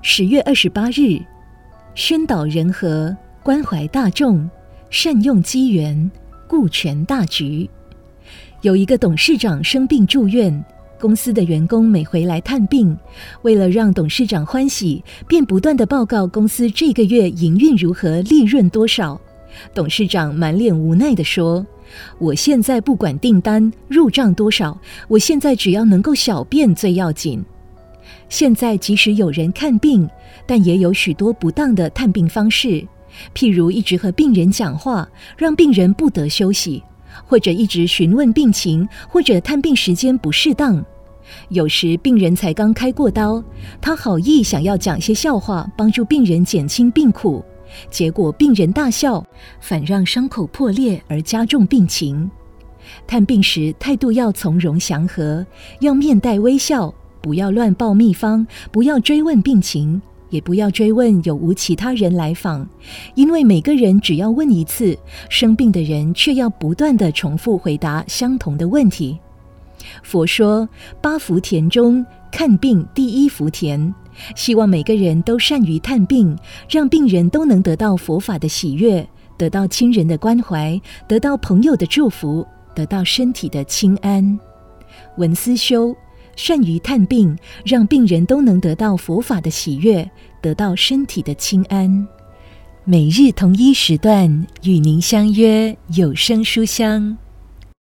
十月二十八日，宣导人和，关怀大众，善用机缘，顾全大局。有一个董事长生病住院，公司的员工每回来探病，为了让董事长欢喜，便不断地报告公司这个月营运如何，利润多少。董事长满脸无奈地说：“我现在不管订单入账多少，我现在只要能够小便最要紧。”现在即使有人看病，但也有许多不当的探病方式，譬如一直和病人讲话，让病人不得休息；或者一直询问病情，或者探病时间不适当。有时病人才刚开过刀，他好意想要讲些笑话，帮助病人减轻病苦，结果病人大笑，反让伤口破裂而加重病情。探病时态度要从容祥和，要面带微笑。不要乱报秘方，不要追问病情，也不要追问有无其他人来访，因为每个人只要问一次，生病的人却要不断地重复回答相同的问题。佛说八福田中看病第一福田，希望每个人都善于探病，让病人都能得到佛法的喜悦，得到亲人的关怀，得到朋友的祝福，得到身体的轻安。文思修。善于探病，让病人都能得到佛法的喜悦，得到身体的清安。每日同一时段与您相约有声书香。